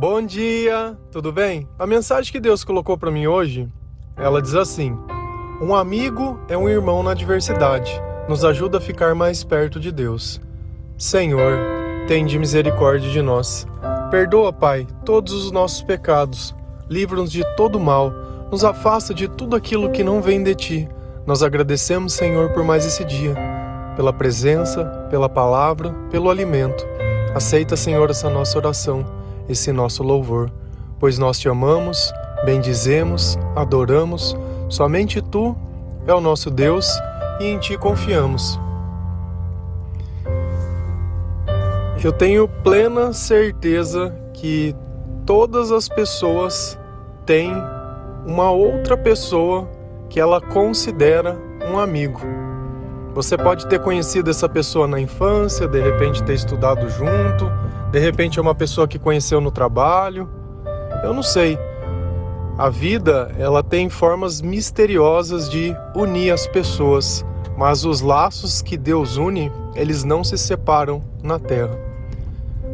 Bom dia, tudo bem? A mensagem que Deus colocou para mim hoje, ela diz assim: Um amigo é um irmão na adversidade, nos ajuda a ficar mais perto de Deus. Senhor, tende misericórdia de nós. Perdoa, Pai, todos os nossos pecados. Livra-nos de todo mal. Nos afasta de tudo aquilo que não vem de ti. Nós agradecemos, Senhor, por mais esse dia, pela presença, pela palavra, pelo alimento. Aceita, Senhor, essa nossa oração esse nosso louvor, pois nós te amamos, bendizemos, adoramos, somente tu é o nosso Deus e em ti confiamos. Eu tenho plena certeza que todas as pessoas têm uma outra pessoa que ela considera um amigo. Você pode ter conhecido essa pessoa na infância, de repente ter estudado junto, de repente é uma pessoa que conheceu no trabalho. Eu não sei. A vida, ela tem formas misteriosas de unir as pessoas, mas os laços que Deus une, eles não se separam na terra.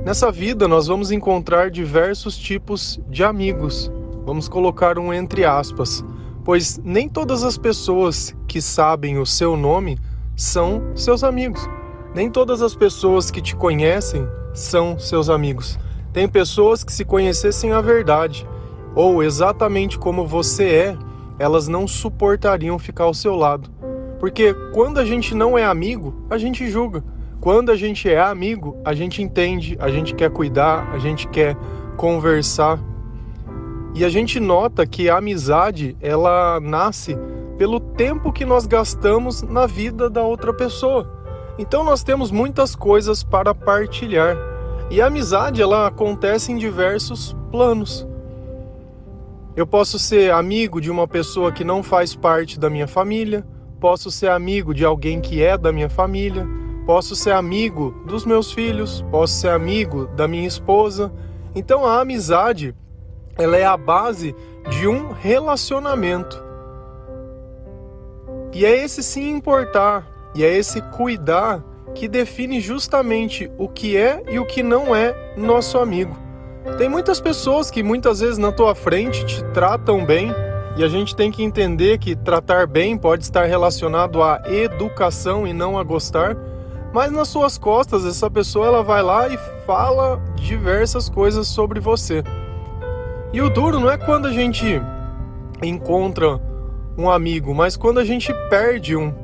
Nessa vida nós vamos encontrar diversos tipos de amigos. Vamos colocar um entre aspas, pois nem todas as pessoas que sabem o seu nome são seus amigos. Nem todas as pessoas que te conhecem são seus amigos. Tem pessoas que, se conhecessem a verdade, ou exatamente como você é, elas não suportariam ficar ao seu lado. Porque quando a gente não é amigo, a gente julga. Quando a gente é amigo, a gente entende, a gente quer cuidar, a gente quer conversar. E a gente nota que a amizade, ela nasce pelo tempo que nós gastamos na vida da outra pessoa. Então nós temos muitas coisas para partilhar. E a amizade ela acontece em diversos planos. Eu posso ser amigo de uma pessoa que não faz parte da minha família, posso ser amigo de alguém que é da minha família, posso ser amigo dos meus filhos, posso ser amigo da minha esposa. Então a amizade, ela é a base de um relacionamento. E é esse sim importar, e é esse cuidar que define justamente o que é e o que não é nosso amigo. Tem muitas pessoas que muitas vezes na tua frente te tratam bem, e a gente tem que entender que tratar bem pode estar relacionado à educação e não a gostar, mas nas suas costas essa pessoa ela vai lá e fala diversas coisas sobre você. E o duro não é quando a gente encontra um amigo, mas quando a gente perde um.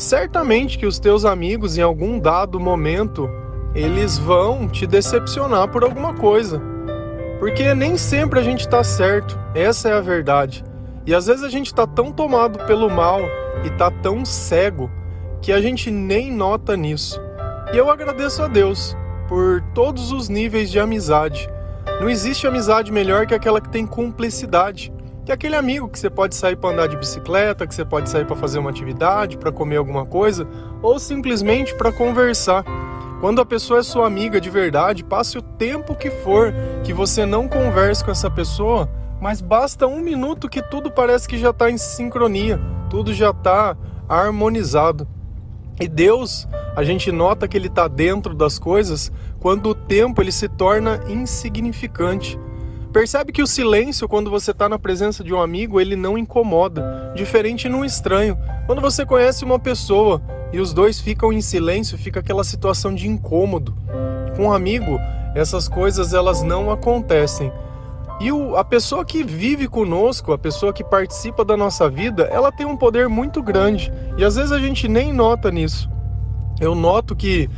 Certamente que os teus amigos, em algum dado momento, eles vão te decepcionar por alguma coisa. Porque nem sempre a gente está certo, essa é a verdade. E às vezes a gente está tão tomado pelo mal e está tão cego que a gente nem nota nisso. E eu agradeço a Deus por todos os níveis de amizade. Não existe amizade melhor que aquela que tem cumplicidade que aquele amigo que você pode sair para andar de bicicleta, que você pode sair para fazer uma atividade, para comer alguma coisa, ou simplesmente para conversar. Quando a pessoa é sua amiga de verdade, passe o tempo que for que você não converse com essa pessoa, mas basta um minuto que tudo parece que já está em sincronia, tudo já está harmonizado. E Deus, a gente nota que Ele está dentro das coisas quando o tempo ele se torna insignificante. Percebe que o silêncio, quando você está na presença de um amigo, ele não incomoda, diferente num estranho. Quando você conhece uma pessoa e os dois ficam em silêncio, fica aquela situação de incômodo. Com um amigo, essas coisas elas não acontecem. E o, a pessoa que vive conosco, a pessoa que participa da nossa vida, ela tem um poder muito grande. E às vezes a gente nem nota nisso. Eu noto que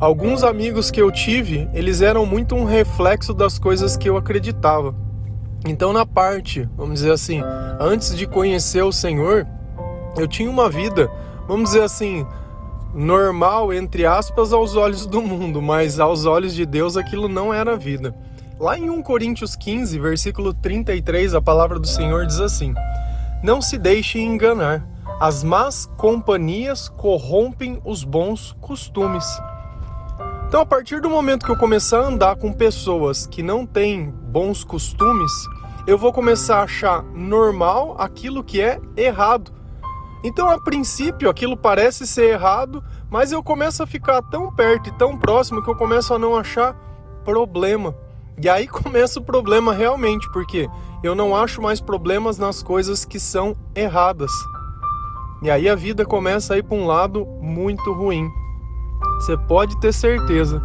Alguns amigos que eu tive, eles eram muito um reflexo das coisas que eu acreditava. Então, na parte, vamos dizer assim, antes de conhecer o Senhor, eu tinha uma vida, vamos dizer assim, normal, entre aspas, aos olhos do mundo, mas aos olhos de Deus aquilo não era vida. Lá em 1 Coríntios 15, versículo 33, a palavra do Senhor diz assim: Não se deixe enganar, as más companhias corrompem os bons costumes. Então, a partir do momento que eu começar a andar com pessoas que não têm bons costumes, eu vou começar a achar normal aquilo que é errado. Então, a princípio, aquilo parece ser errado, mas eu começo a ficar tão perto e tão próximo que eu começo a não achar problema. E aí começa o problema realmente, porque eu não acho mais problemas nas coisas que são erradas. E aí a vida começa a ir para um lado muito ruim. Você pode ter certeza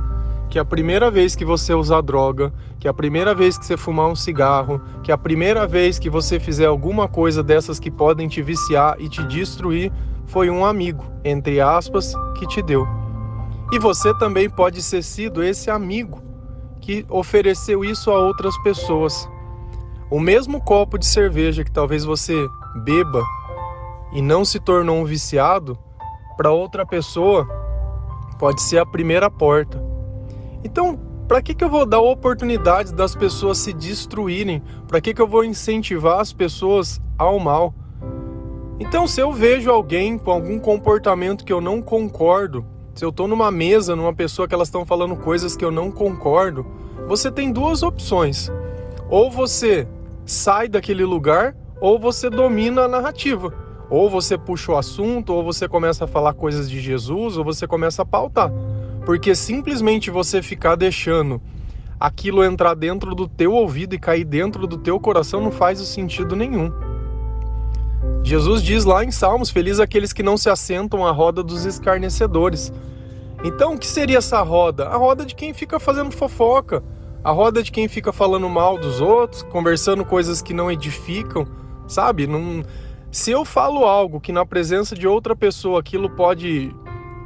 que a primeira vez que você usar droga, que a primeira vez que você fumar um cigarro, que a primeira vez que você fizer alguma coisa dessas que podem te viciar e te destruir, foi um amigo, entre aspas, que te deu. E você também pode ser sido esse amigo que ofereceu isso a outras pessoas. O mesmo copo de cerveja que talvez você beba e não se tornou um viciado, para outra pessoa pode ser a primeira porta. Então, para que, que eu vou dar oportunidades das pessoas se destruírem? Para que, que eu vou incentivar as pessoas ao mal? Então, se eu vejo alguém com algum comportamento que eu não concordo, se eu estou numa mesa, numa pessoa que elas estão falando coisas que eu não concordo, você tem duas opções. Ou você sai daquele lugar, ou você domina a narrativa. Ou você puxa o assunto, ou você começa a falar coisas de Jesus, ou você começa a pautar. Porque simplesmente você ficar deixando aquilo entrar dentro do teu ouvido e cair dentro do teu coração não faz sentido nenhum. Jesus diz lá em Salmos: Feliz aqueles que não se assentam à roda dos escarnecedores. Então, o que seria essa roda? A roda de quem fica fazendo fofoca, a roda de quem fica falando mal dos outros, conversando coisas que não edificam, sabe? Não... Se eu falo algo que na presença de outra pessoa aquilo pode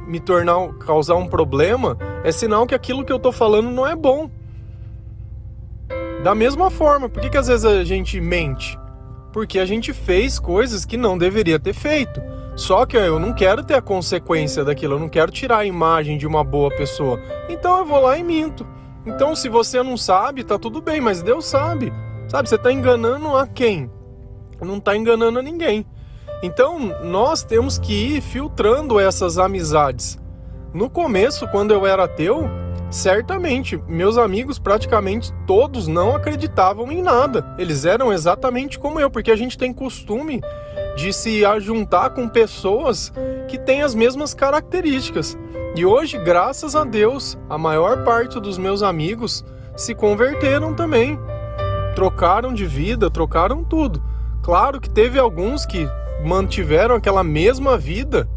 me tornar causar um problema, é sinal que aquilo que eu tô falando não é bom. Da mesma forma, por que, que às vezes a gente mente? Porque a gente fez coisas que não deveria ter feito. Só que eu não quero ter a consequência daquilo, eu não quero tirar a imagem de uma boa pessoa. Então eu vou lá e minto. Então se você não sabe, tá tudo bem, mas Deus sabe. Sabe, você tá enganando a quem? Não tá enganando ninguém. Então, nós temos que ir filtrando essas amizades. No começo, quando eu era ateu, certamente meus amigos praticamente todos não acreditavam em nada. Eles eram exatamente como eu, porque a gente tem costume de se ajuntar com pessoas que têm as mesmas características. E hoje, graças a Deus, a maior parte dos meus amigos se converteram também. Trocaram de vida, trocaram tudo. Claro que teve alguns que mantiveram aquela mesma vida,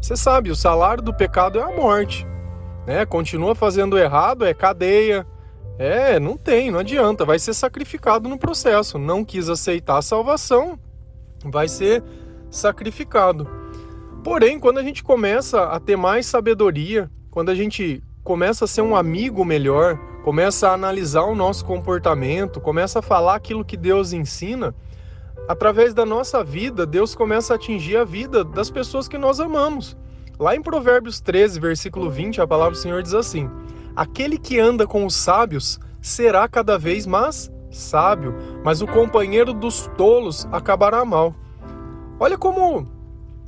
você sabe, o salário do pecado é a morte. Né? Continua fazendo errado, é cadeia. É, não tem, não adianta, vai ser sacrificado no processo. Não quis aceitar a salvação, vai ser sacrificado. Porém, quando a gente começa a ter mais sabedoria, quando a gente começa a ser um amigo melhor, começa a analisar o nosso comportamento, começa a falar aquilo que Deus ensina, através da nossa vida, Deus começa a atingir a vida das pessoas que nós amamos. Lá em Provérbios 13, versículo 20, a palavra do Senhor diz assim: Aquele que anda com os sábios será cada vez mais sábio, mas o companheiro dos tolos acabará mal. Olha como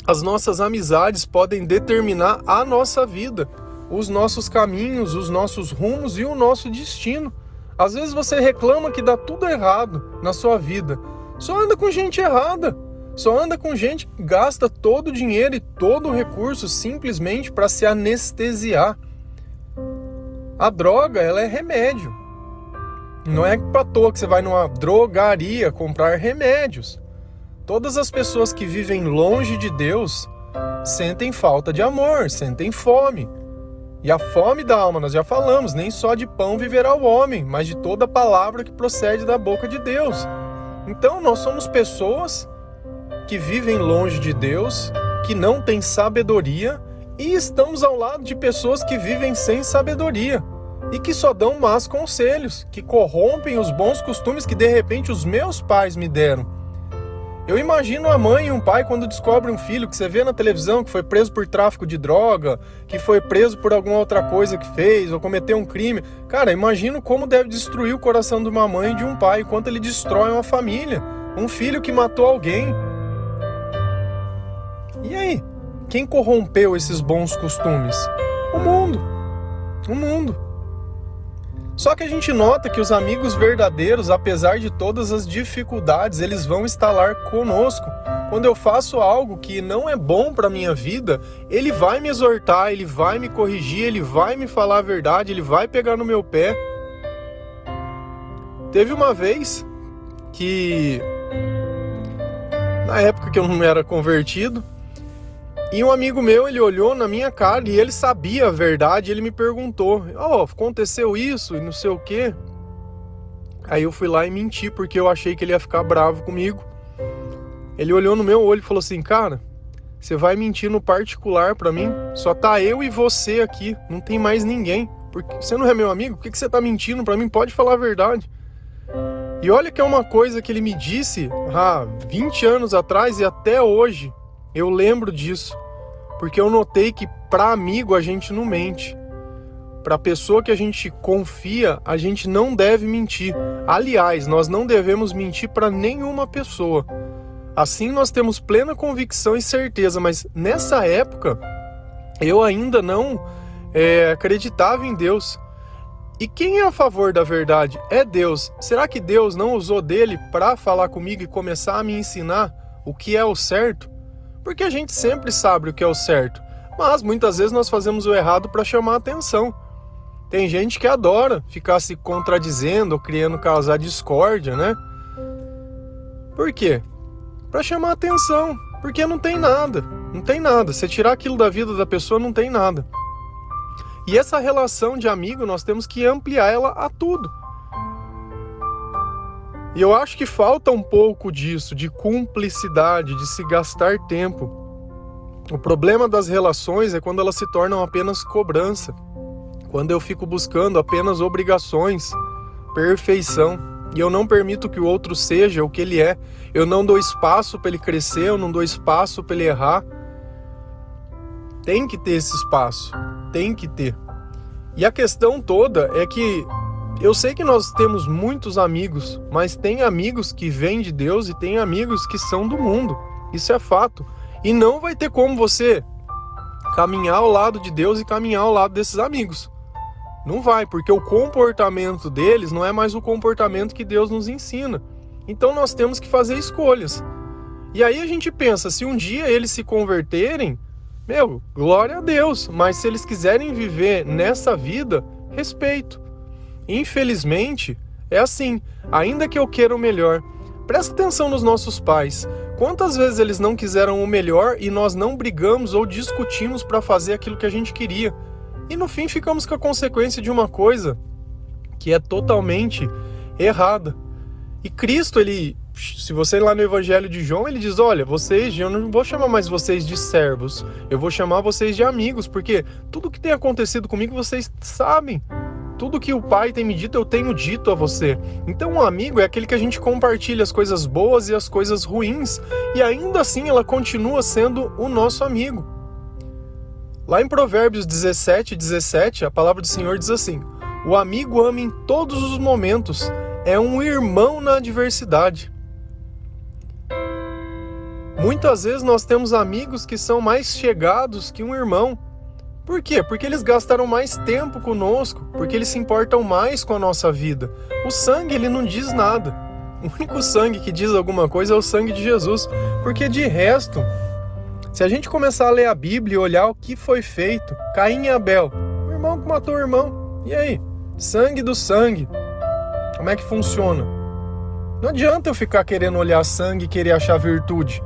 as nossas amizades podem determinar a nossa vida, os nossos caminhos, os nossos rumos e o nosso destino. Às vezes você reclama que dá tudo errado na sua vida, só anda com gente errada. Só anda com gente que gasta todo o dinheiro e todo o recurso simplesmente para se anestesiar. A droga, ela é remédio. Não é para toa que você vai numa drogaria comprar remédios. Todas as pessoas que vivem longe de Deus sentem falta de amor, sentem fome. E a fome da alma, nós já falamos, nem só de pão viverá o homem, mas de toda palavra que procede da boca de Deus. Então, nós somos pessoas que vivem longe de Deus, que não têm sabedoria, e estamos ao lado de pessoas que vivem sem sabedoria e que só dão más conselhos, que corrompem os bons costumes que de repente os meus pais me deram. Eu imagino a mãe e um pai quando descobrem um filho que você vê na televisão que foi preso por tráfico de droga, que foi preso por alguma outra coisa que fez ou cometeu um crime. Cara, imagino como deve destruir o coração de uma mãe e de um pai, quanto ele destrói uma família, um filho que matou alguém. E aí? Quem corrompeu esses bons costumes? O mundo. O mundo. Só que a gente nota que os amigos verdadeiros, apesar de todas as dificuldades, eles vão lá conosco. Quando eu faço algo que não é bom para minha vida, ele vai me exortar, ele vai me corrigir, ele vai me falar a verdade, ele vai pegar no meu pé. Teve uma vez que na época que eu não era convertido, e um amigo meu, ele olhou na minha cara e ele sabia a verdade, ele me perguntou: "Ó, oh, aconteceu isso e não sei o quê?" Aí eu fui lá e menti porque eu achei que ele ia ficar bravo comigo. Ele olhou no meu olho e falou assim: "Cara, você vai mentir no particular para mim? Só tá eu e você aqui, não tem mais ninguém. Porque você não é meu amigo? Por que você tá mentindo para mim? Pode falar a verdade." E olha que é uma coisa que ele me disse há 20 anos atrás e até hoje eu lembro disso, porque eu notei que para amigo a gente não mente. Para pessoa que a gente confia, a gente não deve mentir. Aliás, nós não devemos mentir para nenhuma pessoa. Assim nós temos plena convicção e certeza, mas nessa época eu ainda não é, acreditava em Deus. E quem é a favor da verdade? É Deus. Será que Deus não usou dele para falar comigo e começar a me ensinar o que é o certo? Porque a gente sempre sabe o que é o certo, mas muitas vezes nós fazemos o errado para chamar atenção. Tem gente que adora ficar se contradizendo criando causar discórdia, né? Por quê? Para chamar atenção, porque não tem nada, não tem nada. Se tirar aquilo da vida da pessoa, não tem nada. E essa relação de amigo, nós temos que ampliar ela a tudo. E eu acho que falta um pouco disso, de cumplicidade, de se gastar tempo. O problema das relações é quando elas se tornam apenas cobrança, quando eu fico buscando apenas obrigações, perfeição, e eu não permito que o outro seja o que ele é. Eu não dou espaço para ele crescer, eu não dou espaço para ele errar. Tem que ter esse espaço, tem que ter. E a questão toda é que eu sei que nós temos muitos amigos, mas tem amigos que vêm de Deus e tem amigos que são do mundo. Isso é fato. E não vai ter como você caminhar ao lado de Deus e caminhar ao lado desses amigos. Não vai, porque o comportamento deles não é mais o comportamento que Deus nos ensina. Então nós temos que fazer escolhas. E aí a gente pensa, se um dia eles se converterem, meu, glória a Deus, mas se eles quiserem viver nessa vida, respeito. Infelizmente, é assim, ainda que eu queira o melhor. Presta atenção nos nossos pais. Quantas vezes eles não quiseram o melhor e nós não brigamos ou discutimos para fazer aquilo que a gente queria? E no fim ficamos com a consequência de uma coisa que é totalmente errada. E Cristo, ele, se você ir lá no Evangelho de João, ele diz: Olha, vocês, eu não vou chamar mais vocês de servos, eu vou chamar vocês de amigos, porque tudo que tem acontecido comigo vocês sabem. Tudo que o Pai tem me dito, eu tenho dito a você. Então, um amigo é aquele que a gente compartilha as coisas boas e as coisas ruins, e ainda assim ela continua sendo o nosso amigo. Lá em Provérbios 17, 17, a palavra do Senhor diz assim: O amigo ama em todos os momentos, é um irmão na adversidade. Muitas vezes nós temos amigos que são mais chegados que um irmão por quê? Porque eles gastaram mais tempo conosco, porque eles se importam mais com a nossa vida. O sangue, ele não diz nada. O único sangue que diz alguma coisa é o sangue de Jesus, porque de resto, se a gente começar a ler a Bíblia e olhar o que foi feito, Caim e Abel, o irmão que matou o irmão, e aí? Sangue do sangue. Como é que funciona? Não adianta eu ficar querendo olhar sangue e querer achar virtude.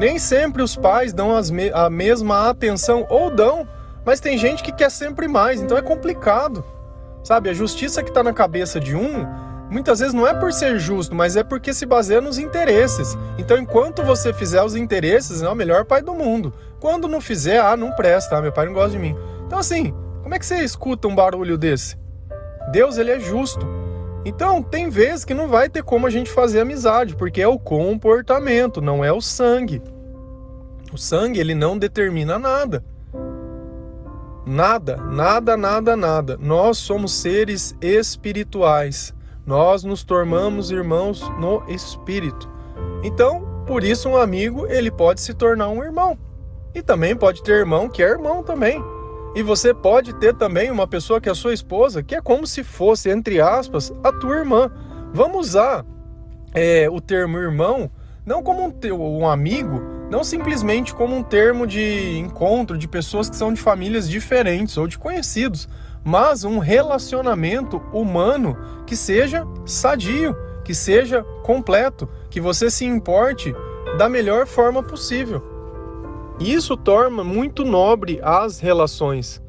Nem sempre os pais dão me a mesma atenção, ou dão, mas tem gente que quer sempre mais, então é complicado. Sabe, a justiça que está na cabeça de um, muitas vezes não é por ser justo, mas é porque se baseia nos interesses. Então, enquanto você fizer os interesses, é o melhor pai do mundo. Quando não fizer, ah, não presta, ah, meu pai não gosta de mim. Então, assim, como é que você escuta um barulho desse? Deus, ele é justo. Então, tem vezes que não vai ter como a gente fazer amizade, porque é o comportamento, não é o sangue. O sangue, ele não determina nada. Nada, nada, nada, nada. Nós somos seres espirituais. Nós nos tornamos irmãos no espírito. Então, por isso um amigo, ele pode se tornar um irmão. E também pode ter irmão que é irmão também. E você pode ter também uma pessoa que é sua esposa, que é como se fosse, entre aspas, a tua irmã. Vamos usar é, o termo irmão não como um, um amigo, não simplesmente como um termo de encontro de pessoas que são de famílias diferentes ou de conhecidos, mas um relacionamento humano que seja sadio, que seja completo, que você se importe da melhor forma possível. Isso torna muito nobre as relações.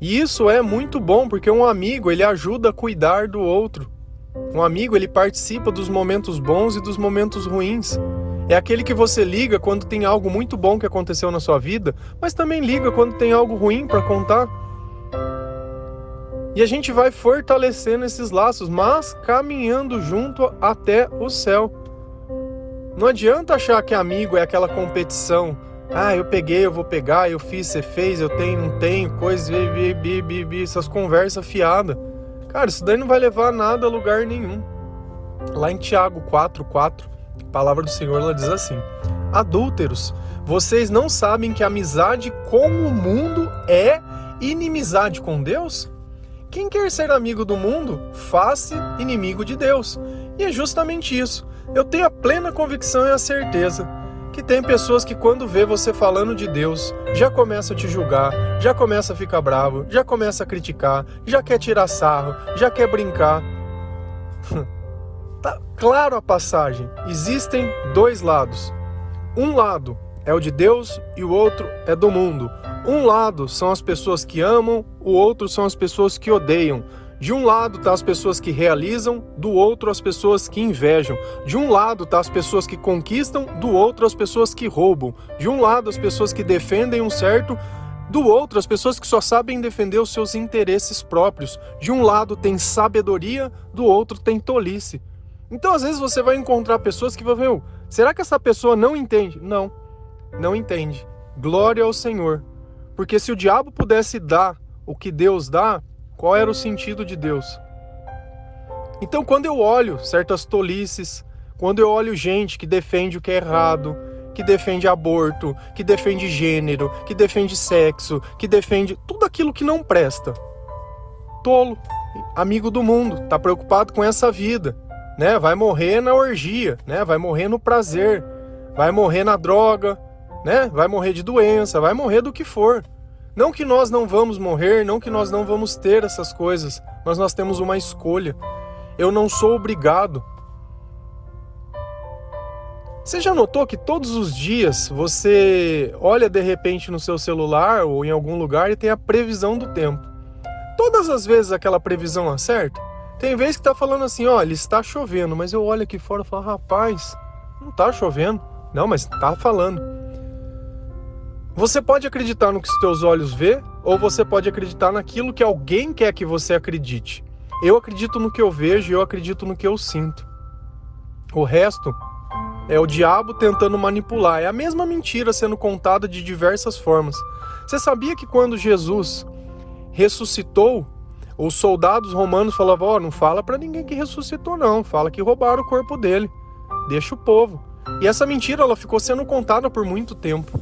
E isso é muito bom porque um amigo ele ajuda a cuidar do outro. Um amigo ele participa dos momentos bons e dos momentos ruins. É aquele que você liga quando tem algo muito bom que aconteceu na sua vida, mas também liga quando tem algo ruim para contar. E a gente vai fortalecendo esses laços, mas caminhando junto até o céu. Não adianta achar que amigo é aquela competição. Ah, eu peguei, eu vou pegar, eu fiz, você fez, eu tenho, não tenho, coisas, essas conversas fiadas. Cara, isso daí não vai levar nada a lugar nenhum. Lá em Tiago 4, 4, a palavra do Senhor ela diz assim: Adúlteros, vocês não sabem que amizade com o mundo é inimizade com Deus? Quem quer ser amigo do mundo, faz-se inimigo de Deus. E é justamente isso. Eu tenho a plena convicção e a certeza que tem pessoas que quando vê você falando de Deus, já começa a te julgar, já começa a ficar bravo, já começa a criticar, já quer tirar sarro, já quer brincar. tá claro a passagem. Existem dois lados. Um lado é o de Deus e o outro é do mundo. Um lado são as pessoas que amam, o outro são as pessoas que odeiam. De um lado tá as pessoas que realizam, do outro as pessoas que invejam. De um lado tá as pessoas que conquistam, do outro as pessoas que roubam. De um lado as pessoas que defendem um certo, do outro as pessoas que só sabem defender os seus interesses próprios. De um lado tem sabedoria, do outro tem tolice. Então às vezes você vai encontrar pessoas que vão ver, será que essa pessoa não entende? Não, não entende. Glória ao Senhor. Porque se o diabo pudesse dar o que Deus dá, qual era o sentido de Deus? Então, quando eu olho certas tolices, quando eu olho gente que defende o que é errado, que defende aborto, que defende gênero, que defende sexo, que defende tudo aquilo que não presta. Tolo, amigo do mundo, tá preocupado com essa vida, né? Vai morrer na orgia, né? Vai morrer no prazer, vai morrer na droga, né? Vai morrer de doença, vai morrer do que for. Não que nós não vamos morrer, não que nós não vamos ter essas coisas, mas nós temos uma escolha. Eu não sou obrigado. Você já notou que todos os dias você olha de repente no seu celular ou em algum lugar e tem a previsão do tempo? Todas as vezes aquela previsão acerta? Tem vezes que tá falando assim, olha, está chovendo, mas eu olho aqui fora e falo, rapaz, não tá chovendo. Não, mas tá falando. Você pode acreditar no que os teus olhos vê, ou você pode acreditar naquilo que alguém quer que você acredite. Eu acredito no que eu vejo e eu acredito no que eu sinto. O resto é o diabo tentando manipular. É a mesma mentira sendo contada de diversas formas. Você sabia que quando Jesus ressuscitou, os soldados romanos falavam: Ó, oh, não fala para ninguém que ressuscitou, não. Fala que roubaram o corpo dele. Deixa o povo. E essa mentira ela ficou sendo contada por muito tempo.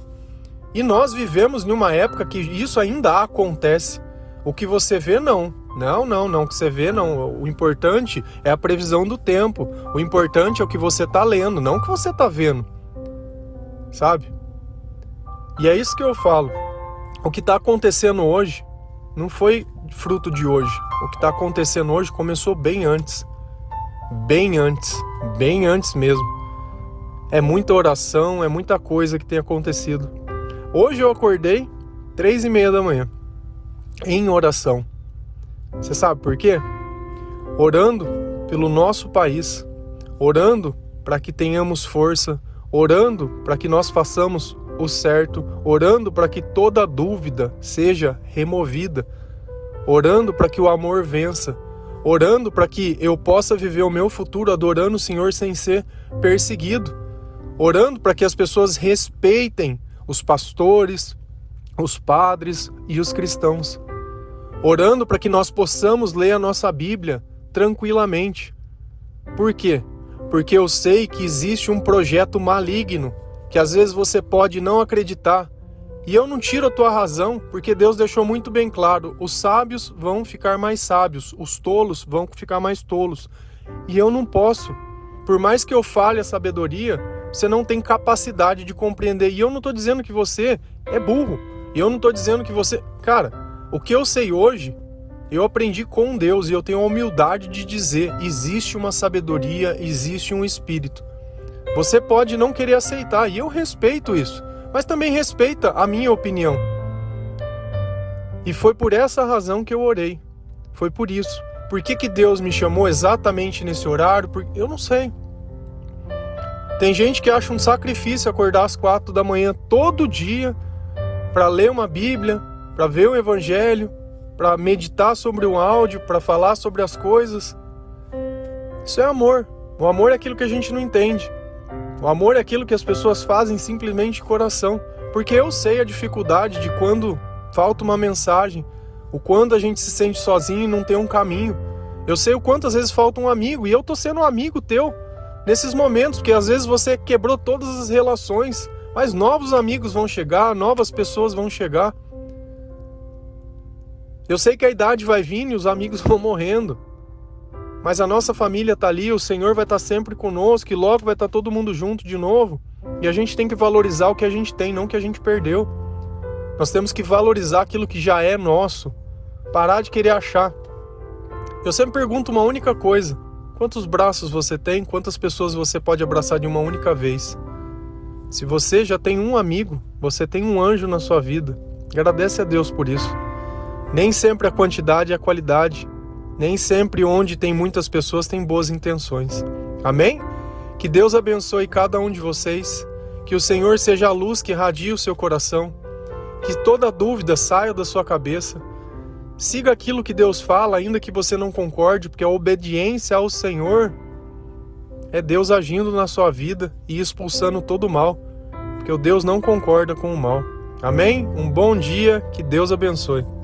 E nós vivemos numa época que isso ainda acontece. O que você vê, não. Não, não, não. O que você vê, não. O importante é a previsão do tempo. O importante é o que você está lendo, não o que você está vendo. Sabe? E é isso que eu falo. O que está acontecendo hoje não foi fruto de hoje. O que está acontecendo hoje começou bem antes. Bem antes. Bem antes mesmo. É muita oração, é muita coisa que tem acontecido. Hoje eu acordei três e meia da manhã em oração. Você sabe por quê? Orando pelo nosso país, orando para que tenhamos força, orando para que nós façamos o certo, orando para que toda dúvida seja removida, orando para que o amor vença, orando para que eu possa viver o meu futuro adorando o Senhor sem ser perseguido, orando para que as pessoas respeitem os pastores, os padres e os cristãos, orando para que nós possamos ler a nossa Bíblia tranquilamente. Por quê? Porque eu sei que existe um projeto maligno que às vezes você pode não acreditar. E eu não tiro a tua razão, porque Deus deixou muito bem claro: os sábios vão ficar mais sábios, os tolos vão ficar mais tolos. E eu não posso. Por mais que eu fale a sabedoria, você não tem capacidade de compreender. E eu não estou dizendo que você é burro. E eu não estou dizendo que você. Cara, o que eu sei hoje Eu aprendi com Deus e eu tenho a humildade de dizer: existe uma sabedoria, existe um espírito. Você pode não querer aceitar e eu respeito isso, mas também respeita a minha opinião. E foi por essa razão que eu orei. Foi por isso. Por que, que Deus me chamou exatamente nesse horário? Eu não sei. Tem gente que acha um sacrifício acordar às quatro da manhã todo dia para ler uma Bíblia, para ver o Evangelho, para meditar sobre um áudio, para falar sobre as coisas. Isso é amor. O amor é aquilo que a gente não entende. O amor é aquilo que as pessoas fazem simplesmente de coração. Porque eu sei a dificuldade de quando falta uma mensagem, o quando a gente se sente sozinho e não tem um caminho. Eu sei o quanto às vezes falta um amigo e eu tô sendo um amigo teu nesses momentos, porque às vezes você quebrou todas as relações, mas novos amigos vão chegar, novas pessoas vão chegar. Eu sei que a idade vai vindo e os amigos vão morrendo. Mas a nossa família está ali, o Senhor vai estar tá sempre conosco e logo vai estar tá todo mundo junto de novo. E a gente tem que valorizar o que a gente tem, não o que a gente perdeu. Nós temos que valorizar aquilo que já é nosso. Parar de querer achar. Eu sempre pergunto uma única coisa: quantos braços você tem? Quantas pessoas você pode abraçar de uma única vez? Se você já tem um amigo, você tem um anjo na sua vida. Agradece a Deus por isso. Nem sempre a quantidade é a qualidade. Nem sempre onde tem muitas pessoas tem boas intenções. Amém? Que Deus abençoe cada um de vocês. Que o Senhor seja a luz que irradia o seu coração. Que toda dúvida saia da sua cabeça. Siga aquilo que Deus fala, ainda que você não concorde, porque a obediência ao Senhor é Deus agindo na sua vida e expulsando todo o mal, porque o Deus não concorda com o mal. Amém? Um bom dia, que Deus abençoe.